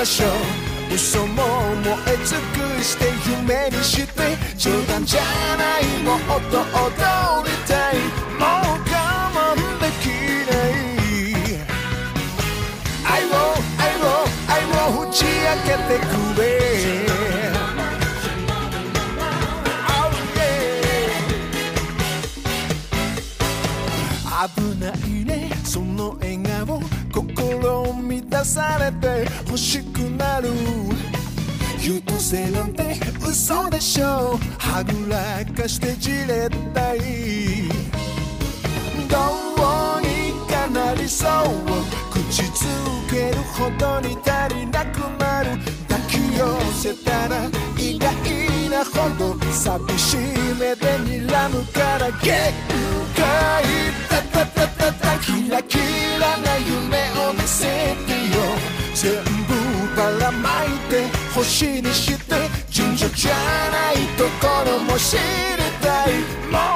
ましょう嘘も燃え尽くして夢にして冗談じゃないもっと踊りたいもう我慢できない愛を愛を愛を打ち明けてくれ。危ないねその笑顔心されて欲しくなる。優等生なんて嘘でしょはぐらかしてじれったい。どうにかなりそう。口づけるほどに足りなくなる。抱き寄せたら意外なほど寂しい目で睨むから限界。タタタタタキラキラな夢を見せて全部ばらまいて星にして尋常じゃないところも知りたい。